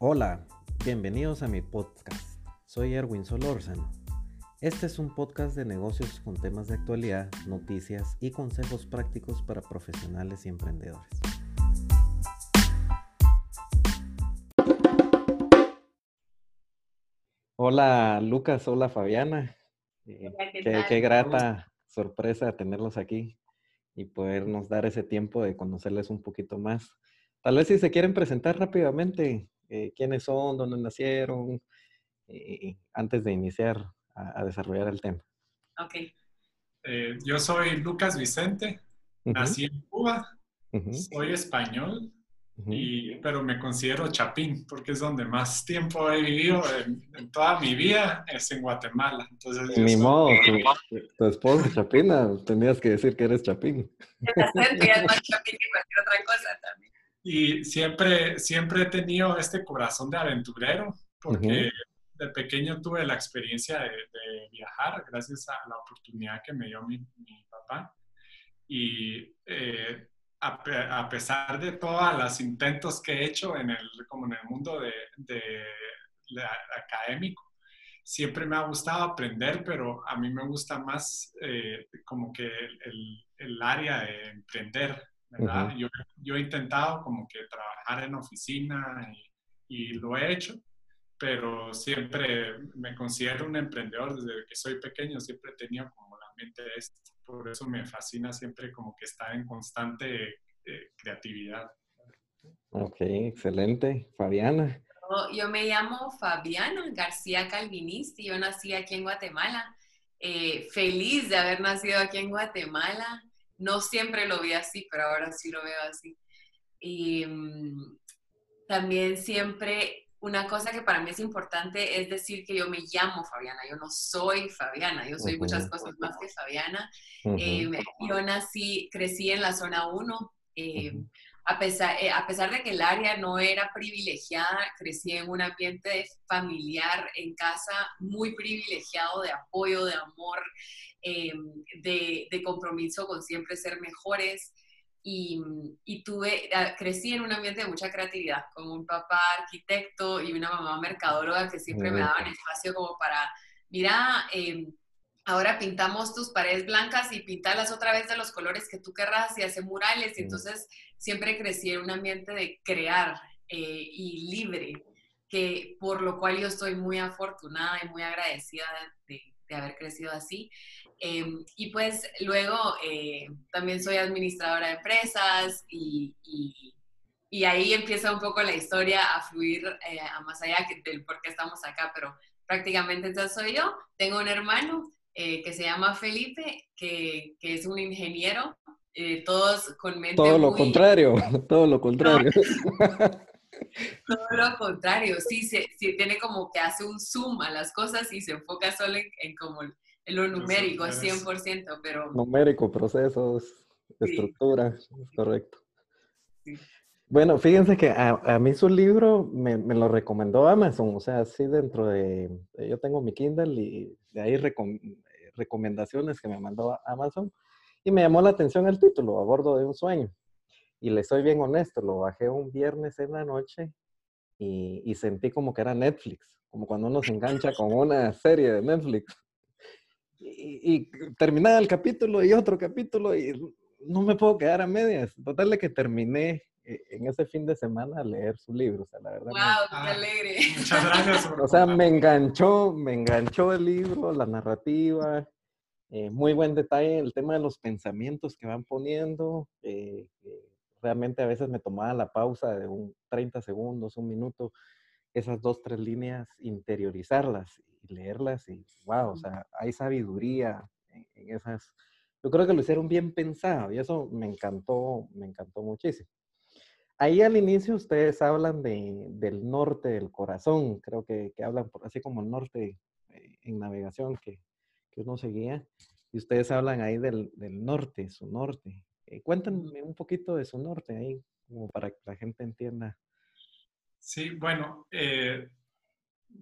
Hola, bienvenidos a mi podcast. Soy Erwin Solórzano. Este es un podcast de negocios con temas de actualidad, noticias y consejos prácticos para profesionales y emprendedores. Hola Lucas, hola Fabiana. Eh, qué, grata sorpresa tenerlos aquí y podernos dar ese tiempo de conocerles un poquito más. Tal vez si se quieren presentar rápidamente, eh, quiénes son, dónde nacieron, eh, antes de iniciar a, desarrollar el tema. Ok. Eh, yo soy Lucas Vicente, nací en Cuba, soy español, y, pero me considero chapín porque es donde más tiempo he vivido en, toda mi vida, es en Guatemala. Entonces, Ni modo, tu, esposa es chapina, tenías que decir que eres chapín. Y siempre, siempre he tenido este corazón de aventurero porque de pequeño tuve la experiencia de, viajar gracias a la oportunidad que me dio mi, papá. Y eh, a, pesar de todos los intentos que he hecho en el, como en el mundo de, académico, siempre me ha gustado aprender, pero a mí me gusta más eh, como que el, el, área de emprender, ¿verdad? yo, yo, he intentado como que trabajar en oficina y, y lo he hecho, pero siempre me considero un emprendedor desde que soy pequeño, siempre he tenido como la mente de esto, por eso me fascina siempre como que estar en constante eh, creatividad. Ok, excelente. Fabiana. Yo, me llamo Fabiana García Calvinista yo nací aquí en Guatemala. Eh, feliz de haber nacido aquí en Guatemala. No siempre lo vi así, pero ahora sí lo veo así. Y mm, también siempre una cosa que para mí es importante es decir que yo me llamo Fabiana, yo no soy Fabiana, yo soy muchas cosas más que Fabiana. Eh, yo nací, crecí en la zona 1. Eh, a, pesar, eh, a pesar de que el área no era privilegiada, crecí en un ambiente familiar en casa muy privilegiado de apoyo, de amor, de, de compromiso con siempre ser mejores. Y, tuve, ah, crecí en un ambiente de mucha creatividad, con un papá arquitecto y una mamá mercadóloga que siempre me daban espacio como para, mira, em, ahora pintamos tus paredes blancas y pintalas otra vez de los colores que tú querrás y hace murales. Y entonces siempre crecí en un ambiente de crear eh, y libre, que por lo cual yo estoy muy afortunada y muy agradecida de, haber crecido así. Em, y pues luego eh, también soy administradora de empresas y, y, ahí empieza un poco la historia a fluir eh, a más allá del por qué estamos acá, pero prácticamente entonces soy yo. Tengo un hermano que se llama Felipe, que, que es un ingeniero, todos con mente Todo lo contrario, todo lo contrario. Todo lo contrario, sí, se, tiene como que hace un zoom a las cosas y se enfoca solo en, en como lo numérico, 100%, pero... Numérico, procesos, estructura, correcto. Bueno, fíjense que a, mí su libro me, lo recomendó Amazon, o sea, sí dentro de, yo tengo mi Kindle y de ahí recomendaciones que me mandó Amazon y me llamó la atención el título, A bordo de un sueño. Y le soy bien honesto, lo bajé un viernes en la noche y, y sentí como que era Netflix, como cuando uno se engancha con una serie de Netflix y, terminaba el capítulo y otro capítulo y no me puedo quedar a medias. Total de que terminé eh, en ese fin de semana a leer su libro, o sea, la verdad. ¡Wow! ¡Qué ah, alegre! Muchas gracias. o sea, me enganchó, me enganchó el libro, la narrativa, eh, muy buen detalle, el tema de los pensamientos que van poniendo. Eh, realmente a veces me tomaba la pausa de un 30 segundos, un minuto, esas dos, tres líneas, interiorizarlas leerlas y wow, o sea, hay sabiduría en, esas. Yo creo que lo hicieron bien pensado y eso me encantó, me encantó muchísimo. Ahí al inicio ustedes hablan de, del norte del corazón, creo que, que hablan por, así como el norte eh, en navegación que, que, uno seguía, y ustedes hablan ahí del, del norte, su norte. Eh, cuéntenme un poquito de su norte ahí, como para que la gente entienda. Sí, bueno, eh,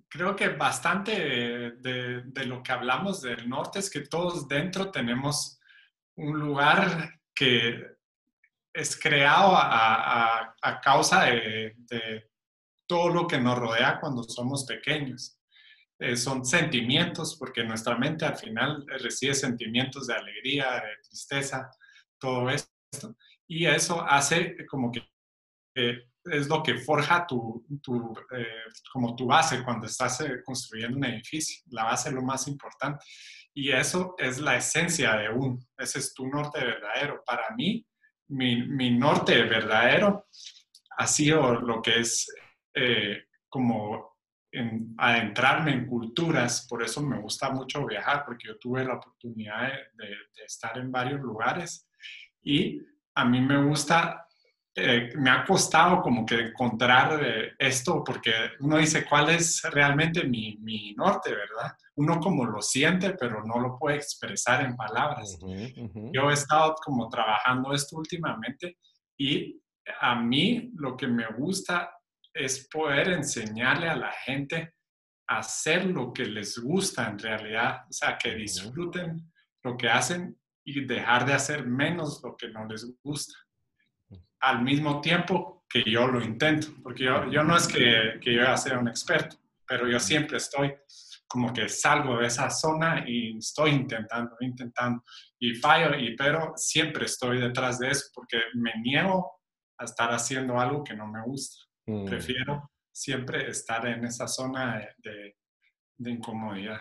creo que bastante de, de, lo que hablamos del norte es que todos dentro tenemos un lugar que es creado a, a, a causa de, de, todo lo que nos rodea cuando somos pequeños. Eh, son sentimientos, porque nuestra mente al final recibe sentimientos de alegría, de tristeza, todo esto. Y eso hace como que es lo que forja tu, tu eh, como tu base cuando estás eh, construyendo un edificio. La base es lo más importante. Y eso es la esencia de uno. Ese es tu norte verdadero. Para mí, mi, mi norte verdadero ha sido lo que es eh, como en, adentrarme en culturas. Por eso me gusta mucho viajar, porque yo tuve la oportunidad de, de estar en varios lugares. Y a mí me gusta eh, me ha costado como que encontrar eh, esto, porque uno dice cuál es realmente mi, mi, norte, ¿verdad? Uno como lo siente, pero no lo puede expresar en palabras. Yo he estado como trabajando esto últimamente y a mí lo que me gusta es poder enseñarle a la gente a hacer lo que les gusta en realidad, o sea, que disfruten lo que hacen y dejar de hacer menos lo que no les gusta. Al mismo tiempo que yo lo intento, porque yo, yo no es que, que yo sea un experto, pero yo siempre estoy como que salgo de esa zona y estoy intentando, intentando y fallo, y, pero siempre estoy detrás de eso porque me niego a estar haciendo algo que no me gusta. Mm. Prefiero siempre estar en esa zona de, de incomodidad.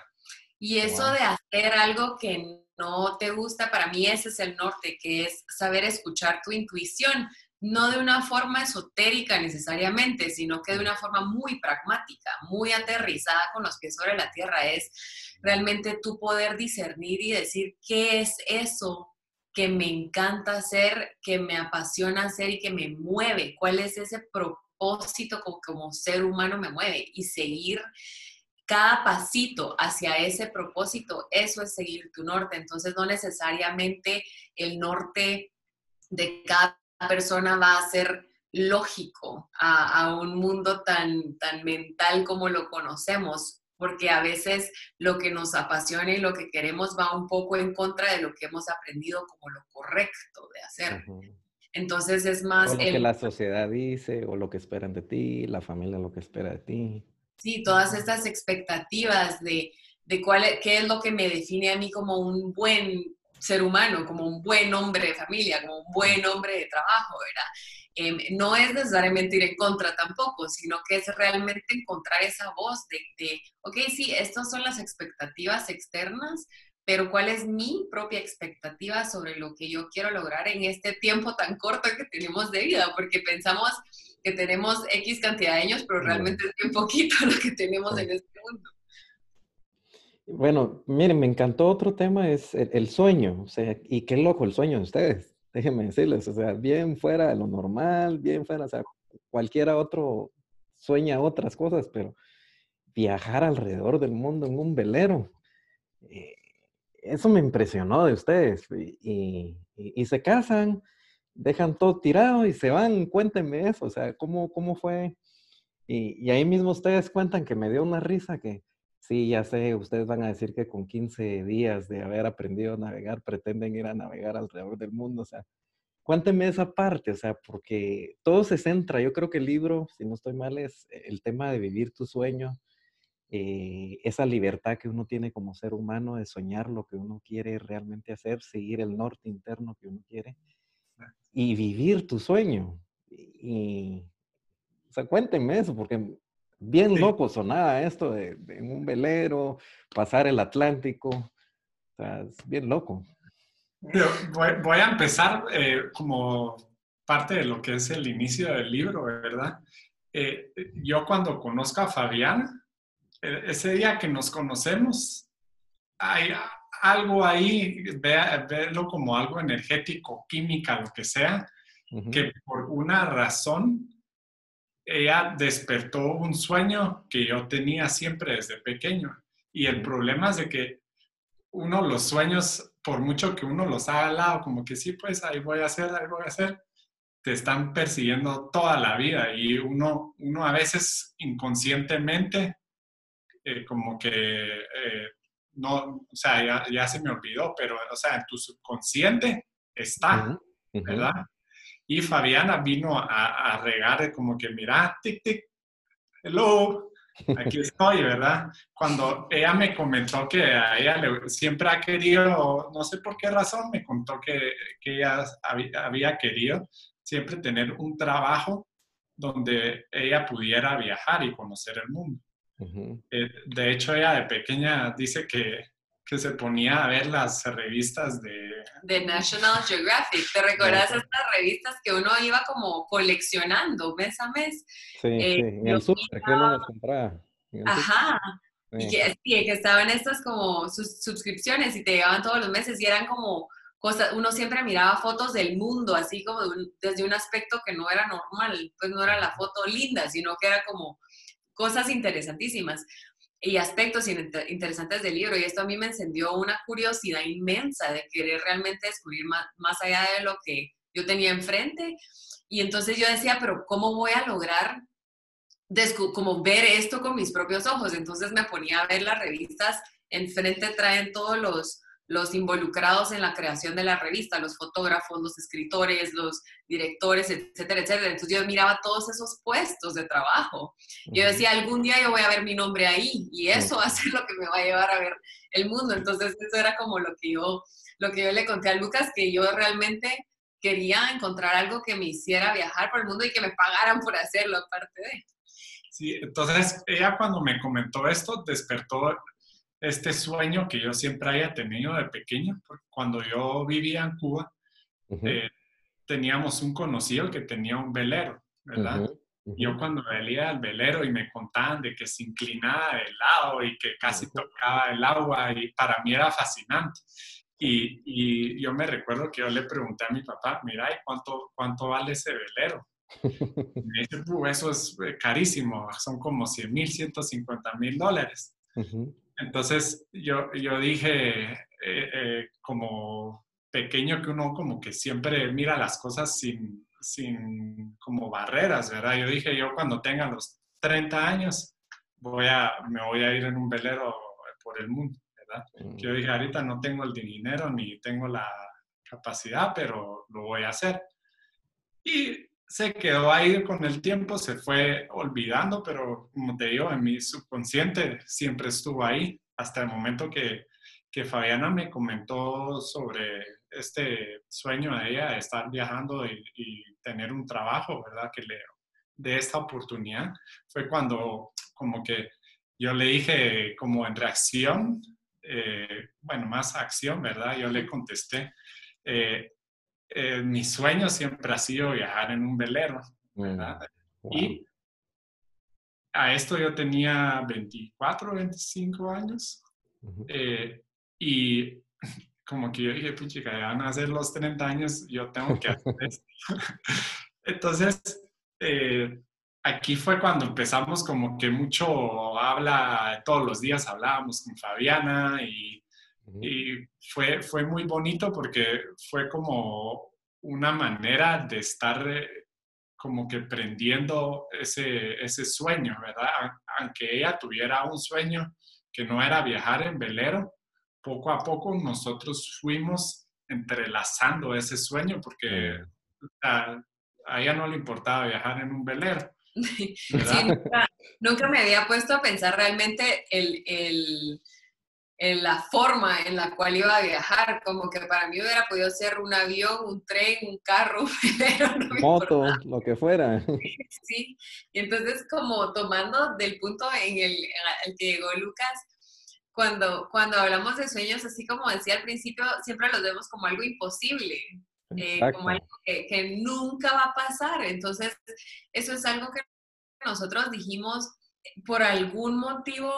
Y eso de hacer algo que no te gusta, para mí ese es el norte, que es saber escuchar tu intuición, no de una forma esotérica necesariamente, sino que de una forma muy pragmática, muy aterrizada con los pies sobre la tierra. Es realmente tu poder discernir y decir qué es eso que me encanta hacer, que me apasiona hacer y que me mueve, cuál es ese propósito como, como ser humano me mueve y seguir cada pasito hacia ese propósito, eso es seguir tu norte. Entonces, no necesariamente el norte de cada persona va a ser lógico a, un mundo tan, tan mental como lo conocemos, porque a veces lo que nos apasiona y lo que queremos va un poco en contra de lo que hemos aprendido como lo correcto de hacer. Entonces es más... lo que la sociedad dice, o lo que esperan de ti, la familia lo que espera de ti. Sí, todas estas expectativas de, de cuál, qué es lo que me define a mí como un buen ser humano, como un buen hombre de familia, como un buen hombre de trabajo, ¿verdad? Em, no es necesariamente ir en contra tampoco, sino que es realmente encontrar esa voz de, de, ok, sí, estas son las expectativas externas, pero cuál es mi propia expectativa sobre lo que yo quiero lograr en este tiempo tan corto que tenemos de vida, porque pensamos que tenemos X cantidad de años, pero realmente es bien poquito lo que tenemos en este mundo. Bueno, miren, me encantó otro tema, es el, sueño, o sea, y qué loco el sueño de ustedes, déjenme decirles, o sea, bien fuera de lo normal, bien fuera, o sea, cualquiera otro sueña otras cosas, pero viajar alrededor del mundo en un velero, eh, eso me impresionó de ustedes, y, se casan, dejan todo tirado y se van, cuéntenme eso, o sea, ¿cómo, cómo fue? Y, y ahí mismo ustedes cuentan que me dio una risa que Sí, ya sé, ustedes van a decir que con 15 días de haber aprendido a navegar pretenden ir a navegar alrededor del mundo. O sea, cuéntenme esa parte, o sea, porque todo se centra. Yo creo que el libro, si no estoy mal, es el tema de vivir tu sueño, eh, esa libertad que uno tiene como ser humano de soñar lo que uno quiere realmente hacer, seguir el norte interno que uno quiere y vivir tu sueño. Y, o sea, cuéntenme eso, porque Bien loco sonaba esto de, un velero, pasar el Atlántico. O sea, es bien loco. Voy, a empezar eh, como parte de lo que es el inicio del libro, ¿verdad? Eh, yo cuando conozco a Fabián, ese día que nos conocemos, hay algo ahí, verlo como algo energético, química, lo que sea, que por una razón ella despertó un sueño que yo tenía siempre desde pequeño. Y el problema es de que uno los sueños, por mucho que uno los haga al lado, como que sí, pues ahí voy a hacer, ahí voy a hacer, te están persiguiendo toda la vida. Y uno, uno a veces inconscientemente, eh, como que, eh, no, o sea, ya, se me olvidó, pero, o sea, en tu subconsciente está, ¿verdad? Y Fabiana vino a, regar como que, mira, tic, tic, hello, aquí estoy, ¿verdad? Cuando ella me comentó que a ella le, siempre ha querido, no sé por qué razón, me contó que, que ella había, querido siempre tener un trabajo donde ella pudiera viajar y conocer el mundo. Eh, de hecho, ella de pequeña dice que, que, se ponía a ver las revistas de... De National Geographic. ¿Te recuerdas estas revistas que uno iba como coleccionando mes a mes? Sí, eh, sí. en el súper, que uno las compraba. Ajá. Y que, que estaban estas como sus suscripciones y te llegaban todos los meses y eran como cosas, uno siempre miraba fotos del mundo, así como desde un aspecto que no era normal, pues no era la foto linda, sino que era como cosas interesantísimas y aspectos interesantes del libro. Y esto a mí me encendió una curiosidad inmensa de querer realmente descubrir más, más allá de lo que yo tenía enfrente. Y entonces yo decía, pero ¿cómo voy a lograr como ver esto con mis propios ojos? Entonces me ponía a ver las revistas, enfrente traen todos los, los involucrados en la creación de la revista, los fotógrafos, los escritores, los directores, etcétera, etcétera. Entonces yo miraba todos esos puestos de trabajo. Yo decía, algún día yo voy a ver mi nombre ahí y eso va a ser lo que me va a llevar a ver el mundo. Entonces eso era como lo que yo, lo que yo le conté a Lucas, que yo realmente quería encontrar algo que me hiciera viajar por el mundo y que me pagaran por hacerlo, aparte de. Sí, entonces ella cuando me comentó esto despertó este sueño que yo siempre había tenido de pequeño. Cuando yo vivía en Cuba, eh, teníamos un conocido que tenía un velero, ¿verdad? Yo cuando veía el velero y me contaban de que se inclinaba de lado y que casi tocaba el agua, y para mí era fascinante. Y, y, yo me recuerdo que yo le pregunté a mi papá, mira, ¿y cuánto, cuánto vale ese velero? me dice, eso es eh, carísimo, son como 100 mil, 150 mil dólares. Entonces yo, yo dije, eh, eh, como pequeño que uno como que siempre mira las cosas sin, sin como barreras, ¿verdad? Yo dije, yo cuando tenga los 30 años voy a, me voy a ir en un velero por el mundo, ¿verdad? Mm. Yo dije, ahorita no tengo el dinero ni tengo la capacidad, pero lo voy a hacer. Y se quedó ahí con el tiempo, se fue olvidando, pero como te digo, en mi subconsciente siempre estuvo ahí, hasta el momento que, que Fabiana me comentó sobre este sueño de ella de estar viajando y, tener un trabajo, ¿verdad? Que le de esta oportunidad, fue cuando como que yo le dije como en reacción, eh, bueno, más acción, ¿verdad? Yo le contesté, eh, eh, mi sueño siempre ha sido viajar en un velero, ¿verdad? Y a esto yo tenía 24, 25 años. Eh, y como que yo dije, puchica, ya van a ser los 30 años, yo tengo que hacer esto. Entonces, eh, aquí fue cuando empezamos como que mucho habla, todos los días hablábamos con Fabiana y y fue, fue muy bonito porque fue como una manera de estar eh, como que prendiendo ese, ese sueño, ¿verdad? Aunque ella tuviera un sueño que no era viajar en velero, poco a poco nosotros fuimos entrelazando ese sueño porque a, ella no le importaba viajar en un velero. nunca, me había puesto a pensar realmente el, el en la forma en la cual iba a viajar, como que para mí hubiera podido ser un avión, un tren, un carro, pero no moto, lo que fuera. Sí, y entonces como tomando del punto en el, que llegó Lucas, cuando, cuando hablamos de sueños, así como decía al principio, siempre los vemos como algo imposible, eh, como algo que, que nunca va a pasar. Entonces, eso es algo que nosotros dijimos, por algún motivo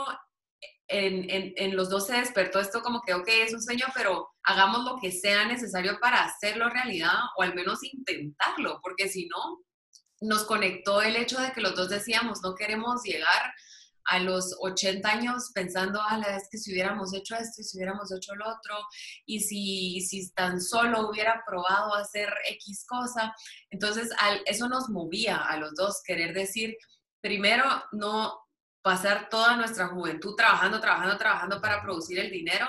en, en, los dos se despertó esto como que, ok, es un sueño, pero hagamos lo que sea necesario para hacerlo realidad o al menos intentarlo, porque si no, nos conectó el hecho de que los dos decíamos, no queremos llegar a los 80 años pensando, a la vez que si hubiéramos hecho esto y si hubiéramos hecho lo otro, y si, si tan solo hubiera probado hacer X cosa. Entonces, eso nos movía a los dos, querer decir, primero, no, pasar toda nuestra juventud trabajando, trabajando, trabajando para producir el dinero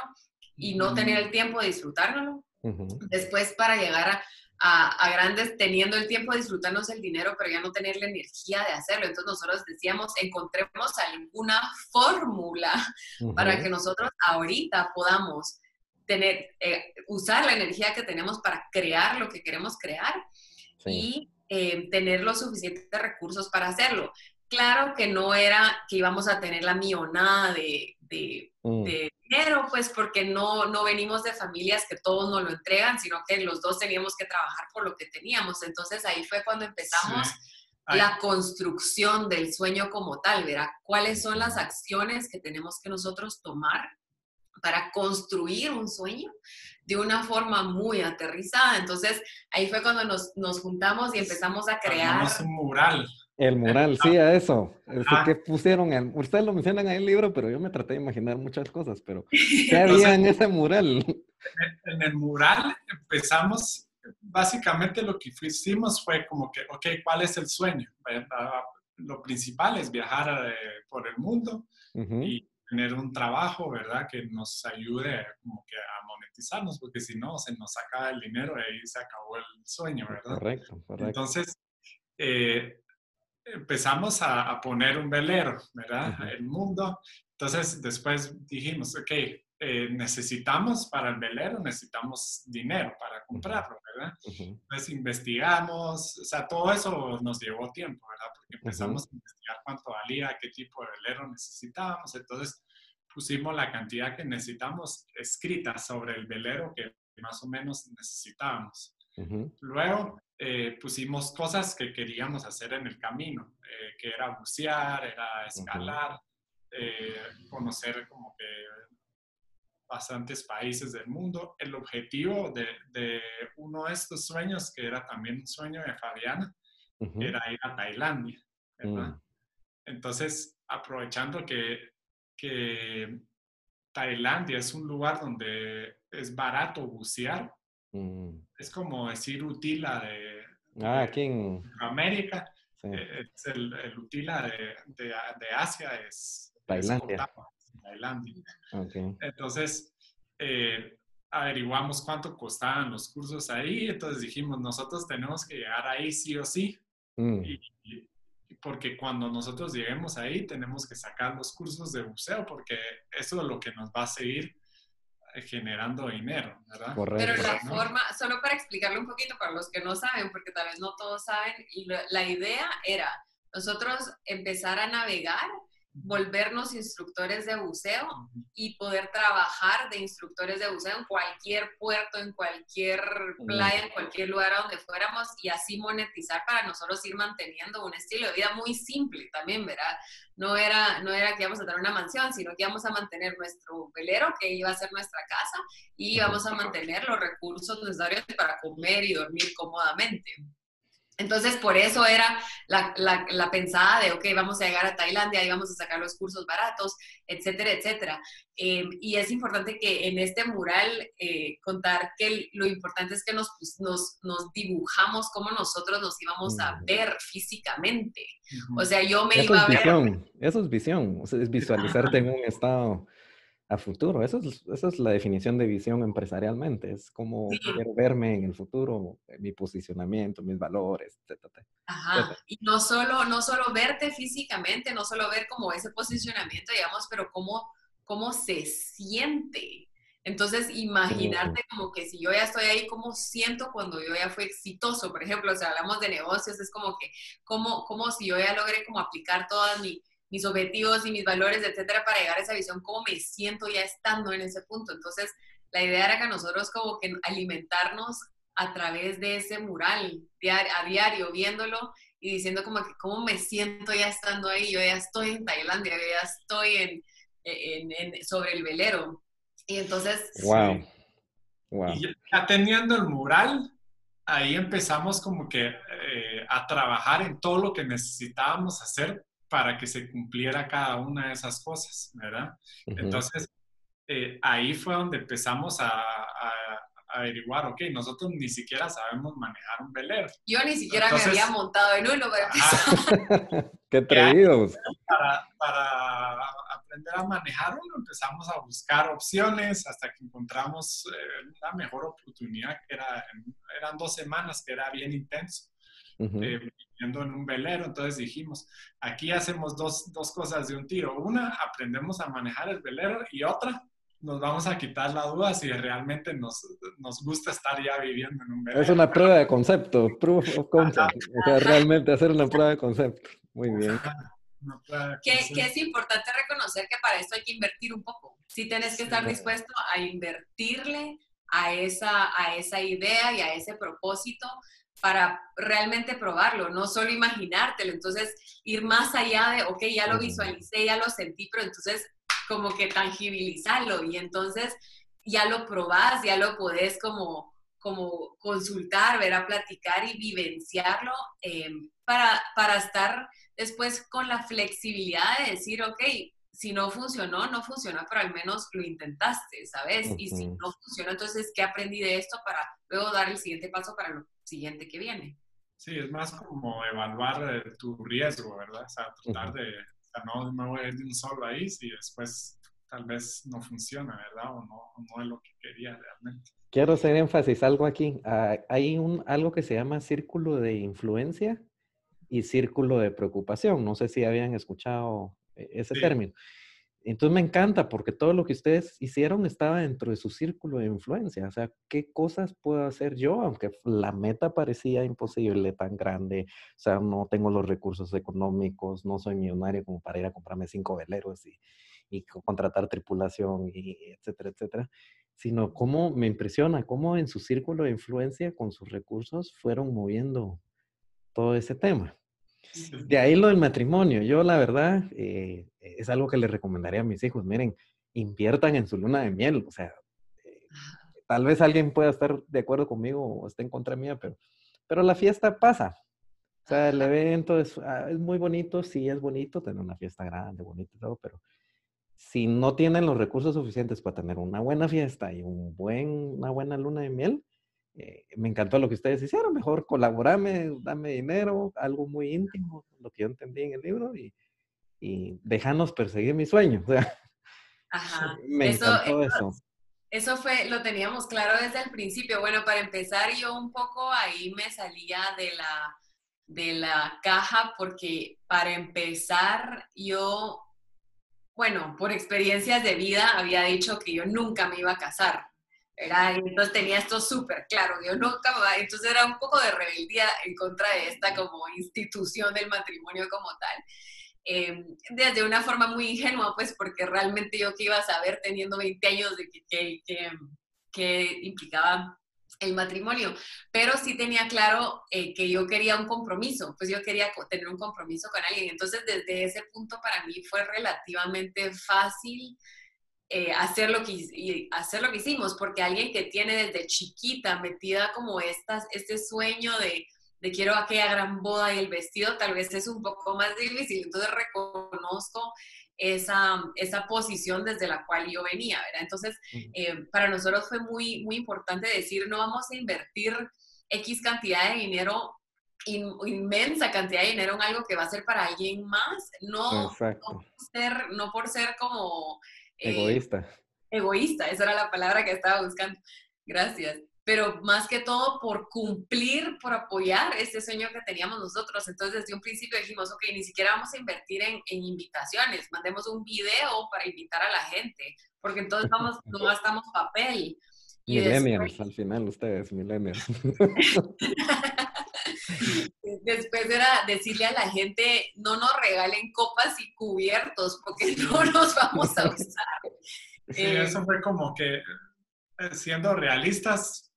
y no tener el tiempo de disfrutárnoslo. Después para llegar a, grandes teniendo el tiempo de disfrutarnos el dinero, pero ya no tener la energía de hacerlo. Entonces nosotros decíamos, encontremos alguna fórmula para que nosotros ahorita podamos tener, eh, usar la energía que tenemos para crear lo que queremos crear y eh, tener los suficientes recursos para hacerlo. Claro que no era que íbamos a tener la millonada de, de, mm. dinero, pues porque no, no venimos de familias que todos nos lo entregan, sino que los dos teníamos que trabajar por lo que teníamos. Entonces ahí fue cuando empezamos la construcción del sueño como tal, ¿verdad? ¿Cuáles son las acciones que tenemos que nosotros tomar para construir un sueño de una forma muy aterrizada. Entonces, ahí fue cuando nos, nos juntamos y empezamos a crear... un mural. El mural, sí, a eso. que pusieron, el, ustedes lo mencionan ahí en el libro, pero yo me traté de imaginar muchas cosas, pero ¿qué había en ese mural? En el mural empezamos, básicamente lo que hicimos fue como que, ok, ¿cuál es el sueño? Lo principal es viajar eh, por el mundo y tener un trabajo, ¿verdad? Que nos ayude como que a monetizarnos, porque si no, se nos acaba el dinero y ahí se acabó el sueño, ¿verdad? Correcto, correcto. Entonces, eh, empezamos a, poner un velero, ¿verdad? El mundo. Entonces, después dijimos, ok, eh, necesitamos para el velero, necesitamos dinero para comprarlo, ¿verdad? Entonces, investigamos, o sea, todo eso nos llevó tiempo, ¿verdad? Porque empezamos a investigar cuánto valía, qué tipo de velero necesitábamos. Entonces, pusimos la cantidad que necesitamos escrita sobre el velero que más o menos necesitábamos. Luego eh, pusimos cosas que queríamos hacer en el camino, eh, que era bucear, era escalar, eh, conocer como que bastantes países del mundo. El objetivo de, uno de estos sueños, que era también un sueño de Fabiana, era ir a Tailandia, ¿verdad? Mm. Entonces, aprovechando que, que Tailandia es un lugar donde es barato bucear, Mm. Es como decir Utila de, ah, en América. Eh, el, Utila de, de, Asia es Tailandia. Entonces, eh, averiguamos cuánto costaban los cursos ahí, entonces dijimos, nosotros tenemos que llegar ahí sí o sí. Mm. porque cuando nosotros lleguemos ahí, tenemos que sacar los cursos de buceo, porque eso es lo que nos va a seguir generando dinero, ¿verdad? Pero la forma, solo para explicarlo un poquito para los que no saben, porque tal vez no todos saben, y la idea era nosotros empezar a navegar volvernos instructores de buceo y poder trabajar de instructores de buceo en cualquier puerto, en cualquier playa, en cualquier lugar a donde fuéramos y así monetizar para nosotros ir manteniendo un estilo de vida muy simple también, ¿verdad? No era, no era que íbamos a tener una mansión, sino que íbamos a mantener nuestro velero, que iba a ser nuestra casa, y íbamos a mantener los recursos necesarios para comer y dormir cómodamente. Entonces, por eso era la, la, pensada de, ok, vamos a llegar a Tailandia, y vamos a sacar los cursos baratos, etcétera, etcétera. Em, y es importante que en este mural eh, contar que lo importante es que nos, pues, nos, nos, dibujamos cómo nosotros nos íbamos a ver físicamente. O sea, yo me iba a ver... Eso es visión, es visualizarte en un estado a futuro. Eso es, esa es la definición de visión empresarialmente. Es como quiero verme en el futuro, mi posicionamiento, mis valores, etc. Ajá. Y no solo, no solo verte físicamente, no solo ver como ese posicionamiento, digamos, pero cómo, cómo se siente. Entonces, imaginarte como que si yo ya estoy ahí, ¿cómo siento cuando yo ya fui exitoso? Por ejemplo, si hablamos de negocios, es como que, como, como si yo ya logré como aplicar todas mi, mis objetivos y mis valores, etcétera, para llegar a esa visión, cómo me siento ya estando en ese punto. Entonces, la idea era que nosotros como que alimentarnos a través de ese mural a diario, viéndolo y diciendo como que cómo me siento ya estando ahí, yo ya estoy en Tailandia, yo ya estoy en, sobre el velero. Y entonces... Wow. wow. Y ya teniendo el mural, ahí empezamos como que eh, a trabajar en todo lo que necesitábamos hacer para que se cumpliera cada una de esas cosas, ¿verdad? Entonces, eh, ahí fue donde empezamos a, averiguar, ok, nosotros ni siquiera sabemos manejar un velero. Yo ni siquiera me había montado en uno para empezar. ¡Qué atrevidos! Para, para aprender a manejar uno, empezamos a buscar opciones hasta que encontramos eh, una mejor oportunidad, que era, eran dos semanas, que era bien intenso, eh, viviendo en un velero. Entonces dijimos, aquí hacemos dos, dos cosas de un tiro. Una, aprendemos a manejar el velero y otra, nos vamos a quitar la duda si realmente nos, nos, gusta estar ya viviendo en un velero. Es una prueba de concepto, proof of concept. O sea, realmente hacer una prueba de concepto. Muy bien. Que, que, es importante reconocer que para esto hay que invertir un poco. Sí tienes que estar dispuesto a invertirle a esa, a esa idea y a ese propósito para realmente probarlo, no solo imaginártelo. Entonces, ir más allá de, ok, ya lo visualicé, ya lo sentí, pero entonces como que tangibilizarlo y entonces ya lo probás, ya lo podés como, como consultar, ver a platicar y vivenciarlo eh, para, para estar después con la flexibilidad de decir, ok, si no funcionó, no funcionó, pero al menos lo intentaste, ¿sabes? Y si no funcionó, entonces, ¿qué aprendí de esto para luego dar el siguiente paso para lo siguiente que viene? Sí, es más como evaluar eh, tu riesgo, ¿verdad? O sea, tratar de, o sea, no me voy a ir de un solo ahí si después tal vez no funciona, ¿verdad? O no, no es lo que quería realmente. Quiero hacer énfasis algo aquí. Ah, hay un, algo que se llama círculo de influencia y círculo de preocupación. No sé si habían escuchado e, ese término. Entonces me encanta porque todo lo que ustedes hicieron estaba dentro de su círculo de influencia. O sea, ¿qué cosas puedo hacer yo? Aunque la meta parecía imposible, tan grande. O sea, no tengo los recursos económicos, no soy millonario como para ir a comprarme cinco veleros y, y contratar tripulación, y etcétera, etcétera. Sino cómo me impresiona, cómo en su círculo de influencia, con sus recursos, fueron moviendo todo ese tema. De ahí lo del matrimonio. Yo, la verdad, eh, es algo que les recomendaría a mis hijos. Miren, inviertan en su luna de miel. O sea, eh, tal vez alguien pueda estar de acuerdo conmigo o esté en contra mía, pero, pero la fiesta pasa. O sea, el evento es, ah, es muy bonito, sí es bonito tener una fiesta grande, bonito y todo, pero si no tienen los recursos suficientes para tener una buena fiesta y un buen, una buena luna de miel, eh, me encantó lo que ustedes hicieron, mejor colaborame, dame dinero, algo muy íntimo, lo que yo entendí en el libro, y, y déjanos perseguir mi sueño. Ajá. Me encantó eso. Eso fue, lo teníamos claro desde el principio. Bueno, para empezar, yo un poco ahí me salía de la, de la caja porque para empezar, yo, bueno, por experiencias de vida, había dicho que yo nunca me iba a casar. Era, entonces tenía esto súper claro, yo nunca entonces era un poco de rebeldía en contra de esta como institución del matrimonio como tal. Eh, desde una forma muy ingenua, pues porque realmente yo que iba a saber teniendo 20 años de que, que, que, implicaba el matrimonio, pero sí tenía claro eh, que yo quería un compromiso, pues yo quería tener un compromiso con alguien, entonces desde ese punto para mí fue relativamente fácil eh, hacer, lo que, hacer lo que hicimos, porque alguien que tiene desde chiquita metida como estas, este sueño de, de quiero aquella gran boda y el vestido, tal vez es un poco más difícil. Entonces reconozco esa, esa posición desde la cual yo venía, ¿verdad? Entonces, eh, para nosotros fue muy, muy importante decir, no vamos a invertir X cantidad de dinero inmensa cantidad de dinero en algo que va a ser para alguien más, no, no, ser, no por ser como eh, egoísta. egoísta, esa era la palabra que estaba buscando. Gracias. Pero más que todo por cumplir, por apoyar ese sueño que teníamos nosotros. Entonces, desde un principio dijimos, ok, ni siquiera vamos a invertir en, invitaciones, mandemos un video para invitar a la gente, porque entonces vamos, no gastamos papel. Millennials, al final ustedes, millennials. Después era decirle a la gente, no nos regalen copas y cubiertos porque no los vamos a usar. Sí, eh, eso fue como que, eh, siendo realistas,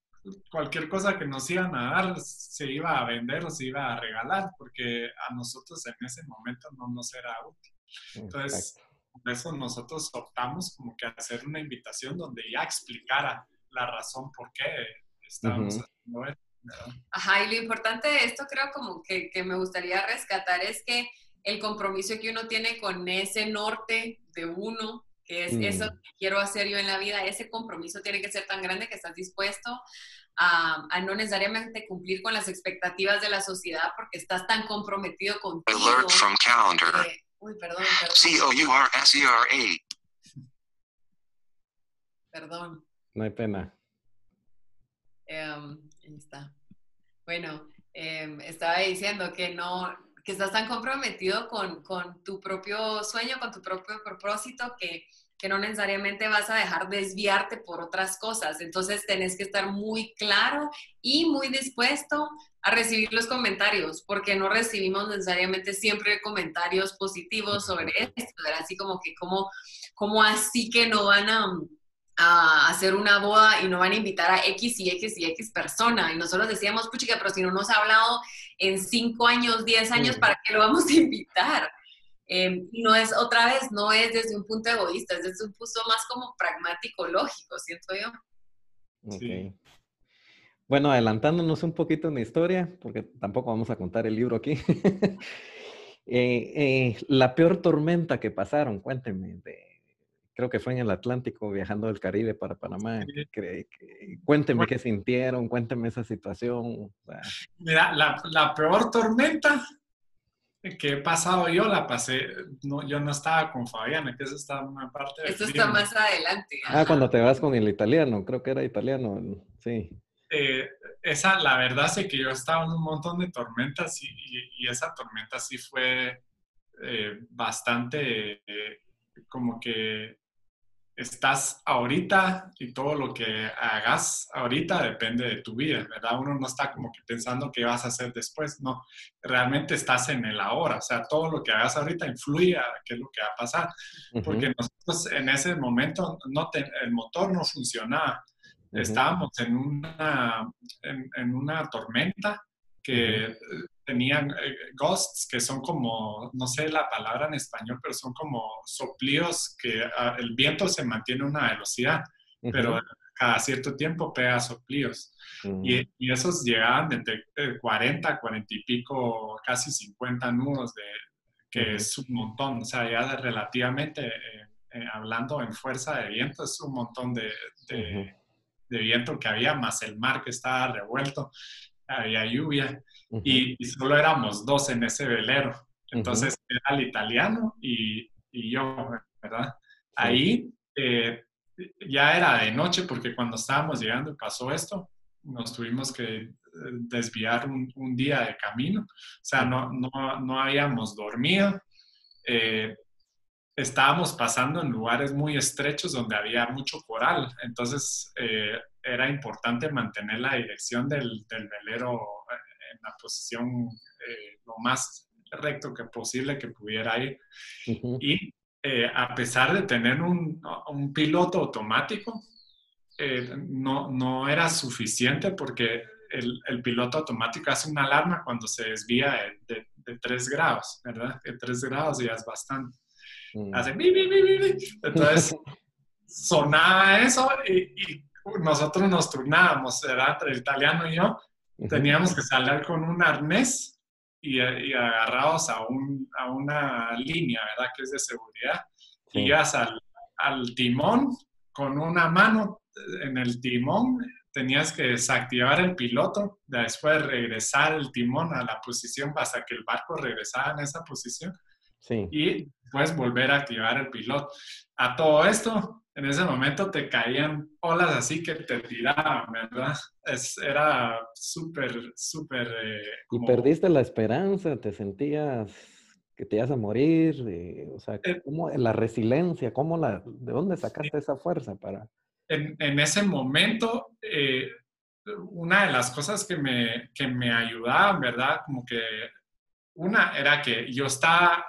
cualquier cosa que nos iban a dar se iba a vender o se iba a regalar porque a nosotros en ese momento no nos era útil. Entonces, por eso nosotros optamos como que hacer una invitación donde ya explicara la razón por qué estábamos haciendo esto. Ajá, y lo importante de esto creo como que, que, me gustaría rescatar es que el compromiso que uno tiene con ese norte de uno, que es eso mm. que quiero hacer yo en la vida, ese compromiso tiene que ser tan grande que estás dispuesto a, a, no necesariamente cumplir con las expectativas de la sociedad porque estás tan comprometido contigo Uy, perdón, perdón. C-O-U-R-S-E-R-A. Perdón. No hay pena. Em, está. Bueno, em, estaba diciendo que no, que estás tan comprometido con, con, tu propio sueño, con tu propio propósito, que, que, no necesariamente vas a dejar desviarte por otras cosas. Entonces tenés que estar muy claro y muy dispuesto a recibir los comentarios, porque no recibimos necesariamente siempre comentarios positivos sobre esto, así como que como, como así que no van a a hacer una boda y no van a invitar a X y X y X persona. Y nosotros decíamos, puchica, pero si no nos ha hablado en 5 años, 10 años, ¿para qué lo vamos a invitar? Eh, no es, otra vez, no es desde un punto egoísta, es desde un punto más como pragmático, lógico, siento yo. Sí. Bueno, adelantándonos un poquito en la historia, porque tampoco vamos a contar el libro aquí. Eh, eh, la peor tormenta que pasaron, cuéntenme de creo que fue en el Atlántico, viajando del Caribe para Panamá. cuénteme qué sintieron, cuénteme esa situación. Mira, la, peor tormenta que he pasado yo, la pasé, no, yo no estaba con Fabiana, que eso está una parte... Eso está más adelante. Ah, cuando te vas con el italiano, creo que era italiano, sí. Eh, esa, la verdad es que yo estaba en un montón de tormentas y, esa tormenta sí fue eh, bastante eh, como que estás ahorita y todo lo que hagas ahorita depende de tu vida, ¿verdad? Uno no está como que pensando qué vas a hacer después, no, realmente estás en el ahora, o sea, todo lo que hagas ahorita influye a qué es lo que va a pasar, porque nosotros en ese momento no el motor no funcionaba, estábamos en una, en una tormenta que tenían eh, ghosts, que son como, no sé la palabra en español, pero son como soplíos que ah, el viento se mantiene a una velocidad, pero cada cierto tiempo pega soplíos. y, y, esos llegaban de 40, 40 y pico, casi 50 nudos, de, que es un montón, o sea, ya relativamente, eh, eh, hablando en fuerza de viento, es un montón de, de, de viento que había, más el mar que estaba revuelto había lluvia y, solo éramos dos en ese velero. Entonces era el italiano y, y yo, ¿verdad? Ahí eh, ya era de noche porque cuando estábamos llegando y pasó esto, nos tuvimos que eh, desviar un, día de camino. O sea, no, no, no habíamos dormido. Eh, estábamos pasando en lugares muy estrechos donde había mucho coral. Entonces, era importante mantener la dirección del, del velero en la posición eh, lo más recto que posible que pudiera ir. Y eh, a pesar de tener un, un piloto automático, eh, no, no, era suficiente porque el, el, piloto automático hace una alarma cuando se desvía de, de, 3 grados, ¿verdad? De 3 grados ya es bastante. Mm. Hace bi, bi, bi, Entonces, sonaba eso y, y nosotros nos turnábamos, ¿verdad? Entre el italiano y yo, teníamos que salir con un arnés y, agarrados a, un, a, una línea, ¿verdad? Que es de seguridad. Y ibas al, al timón con una mano en el timón, tenías que desactivar el piloto, después regresar el timón a la posición hasta que el barco regresara en esa posición. Sí. Y después volver a activar el piloto. A todo esto, en ese momento te caían olas así que te tiraban, ¿verdad? Es, era súper, súper... Eh, y perdiste la esperanza, te sentías que te ibas a morir, eh, o sea, eh, ¿cómo, la resiliencia, ¿cómo la, ¿de dónde sacaste esa fuerza para...? En, en ese momento, una de las cosas que me, que me ayudaban, ¿verdad? Como que una era que yo estaba,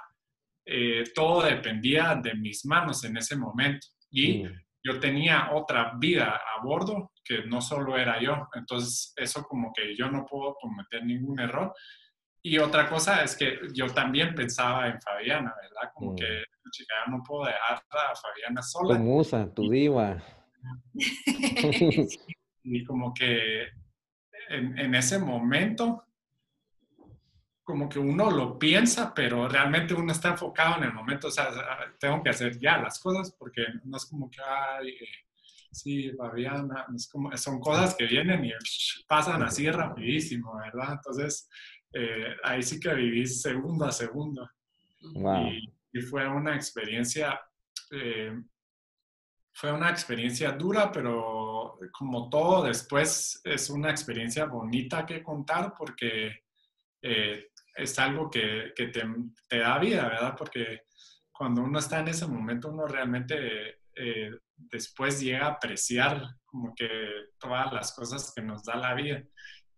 todo dependía de mis manos en ese momento. Y yo tenía otra vida a bordo que no solo era yo. Entonces, eso como que yo no puedo cometer ningún error. Y otra cosa es que yo también pensaba en Fabiana, ¿verdad? Como que, mm. chica, no puedo dejar a Fabiana sola. Tu musa, tu diva. y como que en, en, ese momento como que uno lo piensa, pero realmente uno está enfocado en el momento, o sea, tengo que hacer ya las cosas porque no es como que, ay, eh, sí, Fabiana, es como, son cosas que vienen y pasan así rapidísimo, ¿verdad? Entonces, eh, ahí sí que vivís segundo a segundo. y fue una experiencia, eh, fue una experiencia dura, pero como todo después es una experiencia bonita que contar porque eh, es algo que, que te, da vida, ¿verdad? Porque cuando uno está en ese momento, uno realmente eh, después llega a apreciar como que todas las cosas que nos da la vida.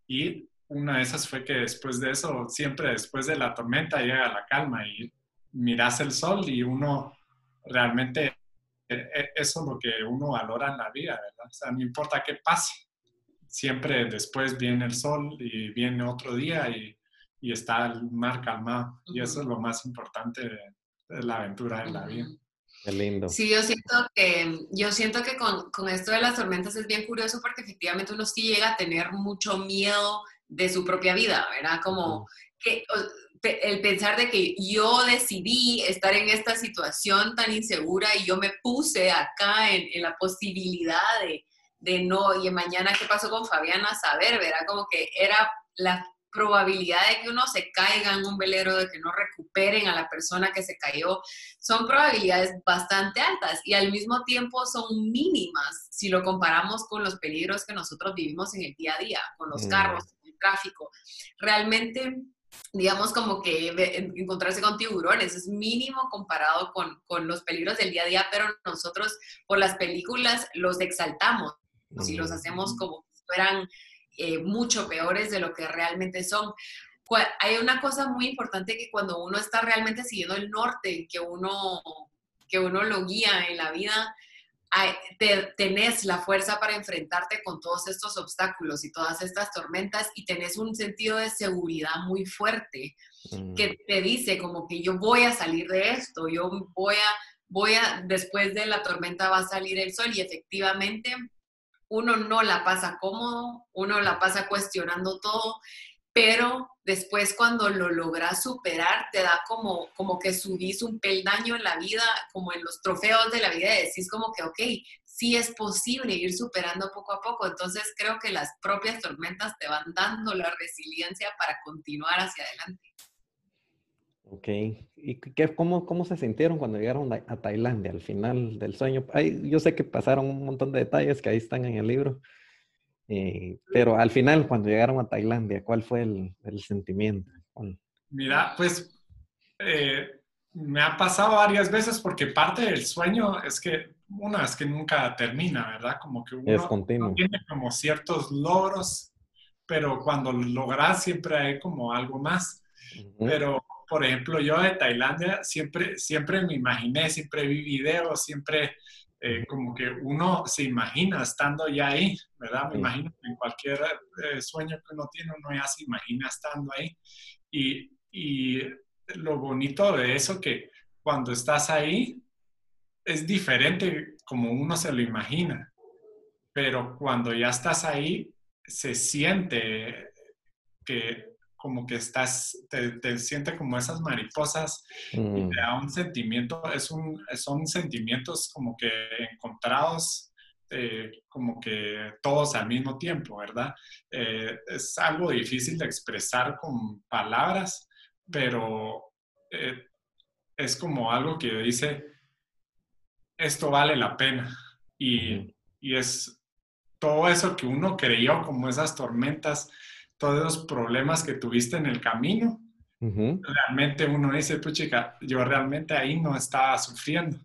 Y una de esas fue que después de eso, siempre después de la tormenta llega la calma y miras el sol y uno realmente, e, e, eso es lo que uno valora en la vida, ¿verdad? O sea, no importa qué pase, siempre después viene el sol y viene otro día y, y está el mar calmado. Y eso es lo más importante de, la aventura de la vida. Qué lindo. Sí, yo siento que, yo siento que con, con, esto de las tormentas es bien curioso porque efectivamente uno sí llega a tener mucho miedo de su propia vida, ¿verdad? Como que el pensar de que yo decidí estar en esta situación tan insegura y yo me puse acá en, en la posibilidad de, de, no, y mañana qué pasó con Fabiana, saber, ¿verdad? Como que era la probabilidad de que uno se caiga en un velero, de que no recuperen a la persona que se cayó, son probabilidades bastante altas y al mismo tiempo son mínimas si lo comparamos con los peligros que nosotros vivimos en el día a día, con los mm. carros, el tráfico. Realmente digamos, como que encontrarse con tiburones, es mínimo comparado con, con, los peligros del día a día, pero nosotros por las películas los exaltamos y los hacemos como si fueran eh, mucho peores de lo que realmente son. Hay una cosa muy importante que cuando uno está realmente siguiendo el norte, que uno, que uno lo guía en la vida, te, tenés la fuerza para enfrentarte con todos estos obstáculos y todas estas tormentas y tenés un sentido de seguridad muy fuerte que mm. te dice como que yo voy a salir de esto, yo voy a, voy a, después de la tormenta va a salir el sol y efectivamente uno no la pasa cómodo, uno la pasa cuestionando todo pero después cuando lo logras superar, te da como, como que subís un peldaño en la vida, como en los trofeos de la vida, y decís como que, ok, sí es posible ir superando poco a poco. Entonces creo que las propias tormentas te van dando la resiliencia para continuar hacia adelante. Ok, ¿y qué, cómo, cómo se sintieron cuando llegaron a Tailandia al final del sueño? yo sé que pasaron un montón de detalles que ahí están en el libro, eh, pero al final, cuando llegaron a Tailandia, ¿cuál fue el, el sentimiento? Mira, pues eh, me ha pasado varias veces porque parte del sueño es que una es que nunca termina, ¿verdad? Como que uno, tiene como ciertos logros, pero cuando logras siempre hay como algo más. Pero, por ejemplo, yo de Tailandia siempre, siempre me imaginé, siempre vi videos, siempre eh, como que uno se imagina estando ya ahí, ¿verdad? Me imagino que en cualquier eh, sueño que uno tiene, uno ya se imagina estando ahí. Y, y lo bonito de eso que cuando estás ahí es diferente como uno se lo imagina, pero cuando ya estás ahí se siente que como que estás, te, te siente como esas mariposas y te da un sentimiento, es un, son sentimientos como que encontrados, eh, como que todos al mismo tiempo, ¿verdad? Eh, es algo difícil de expresar con palabras, pero eh, es como algo que dice, esto vale la pena. Y, y es todo eso que uno creyó como esas tormentas, todos los problemas que tuviste en el camino, realmente uno dice, pues chica, yo realmente ahí no estaba sufriendo.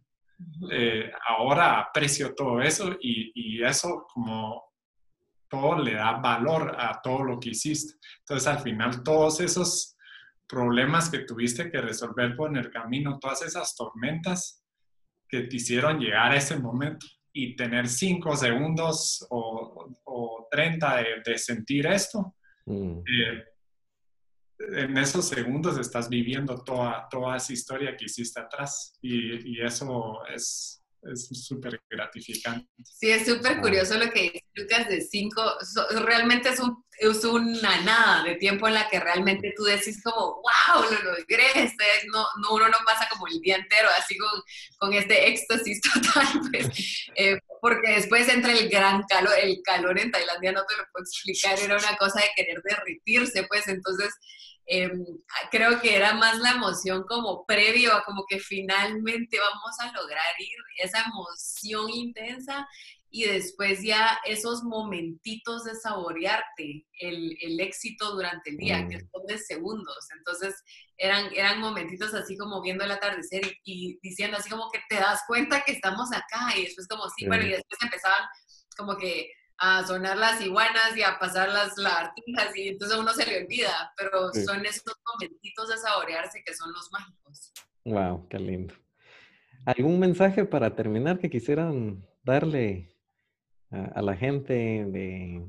Eh, ahora aprecio todo eso y, y, eso como todo le da valor a todo lo que hiciste. Entonces al final todos esos problemas que tuviste que resolver por el camino, todas esas tormentas que te hicieron llegar a ese momento y tener cinco segundos o, o 30 de, de sentir esto, Mm. Eh, en esos segundos estás viviendo toda, toda esa historia que hiciste atrás y, y eso es súper gratificante. Sí, es súper curioso lo que dice Lucas de cinco, realmente es, un, es, una nada de tiempo en la que realmente tú decís como, wow, lo logré, este, no, no, uno no pasa como el día entero así con, con este éxtasis total, pues, eh, porque después entra el gran calor, el calor en Tailandia no te lo puedo explicar, era una cosa de querer derritirse, pues entonces em, creo que era más la emoción como previo a como que finalmente vamos a lograr ir, esa emoción intensa y después ya esos momentitos de saborearte el, el éxito durante el día, que mm. son de segundos. Entonces eran, eran momentitos así como viendo el atardecer y, diciendo así como que te das cuenta que estamos acá y después como sí, bueno, y después empezaban como que a sonar las iguanas y a pasar las lagartijas y entonces uno se le olvida, pero son esos momentitos de saborearse que son los mágicos. Wow, qué lindo. ¿Algún mensaje para terminar que quisieran darle a, la gente de,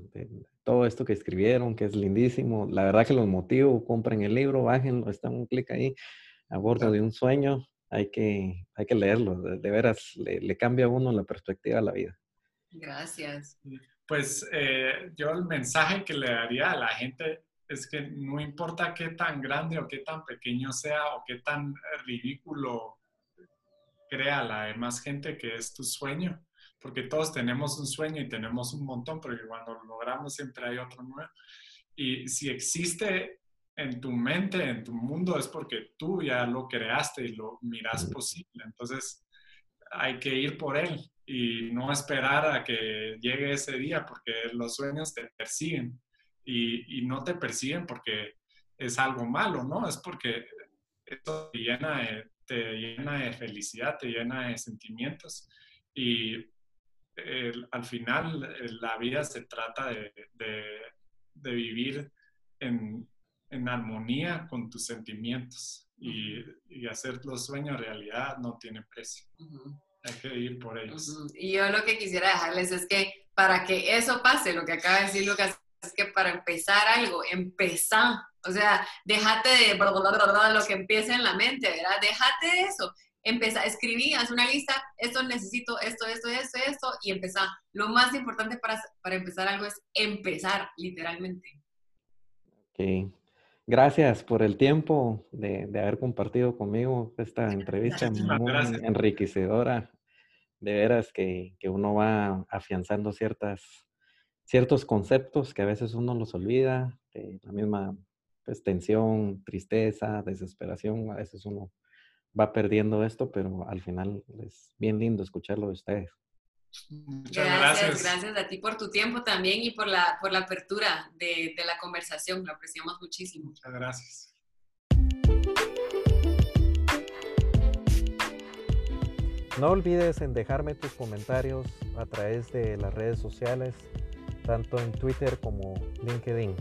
todo esto que escribieron, que es lindísimo? La verdad que los motivo, compren el libro, bájenlo, está un clic ahí, a bordo de un sueño, hay que, hay que leerlo, de, veras, le, le cambia a uno la perspectiva de la vida. Gracias pues eh, yo el mensaje que le daría a la gente es que no importa qué tan grande o qué tan pequeño sea o qué tan ridículo crea la demás gente que es tu sueño, porque todos tenemos un sueño y tenemos un montón, pero cuando lo logramos siempre hay otro nuevo. Y si existe en tu mente, en tu mundo, es porque tú ya lo creaste y lo miras posible. Entonces, hay que ir por él y no esperar a que llegue ese día porque los sueños te persiguen y, no te persiguen porque es algo malo, ¿no? Es porque esto te llena de, te llena de felicidad, te llena de sentimientos y al final la vida se trata de, de, vivir en, en, armonía con tus sentimientos y, y, hacer los sueños realidad no tiene precio. Hay que ir por ellos. Y yo lo que quisiera dejarles es que para que eso pase, lo que acaba de decir Lucas, es que para empezar algo, empezar. O sea, déjate de lo que empieza en la mente, ¿verdad? Déjate de eso. Empezar, escribí, haz una lista, esto necesito, esto, esto, esto, esto, y empezar. Lo más importante para, para empezar algo es empezar, literalmente. Ok. Gracias por el tiempo de, haber compartido conmigo esta entrevista muy enriquecedora. De veras que, uno va afianzando ciertas, ciertos conceptos que a veces uno los olvida, la misma pues, tensión, tristeza, desesperación, a veces uno va perdiendo esto, pero al final es bien lindo escucharlo de ustedes. Muchas gracias, gracias, a ti por tu tiempo también y por la, por la apertura de, de la conversación. Lo apreciamos muchísimo. Muchas gracias. No olvides en dejarme tus comentarios a través de las redes sociales, tanto en Twitter como LinkedIn.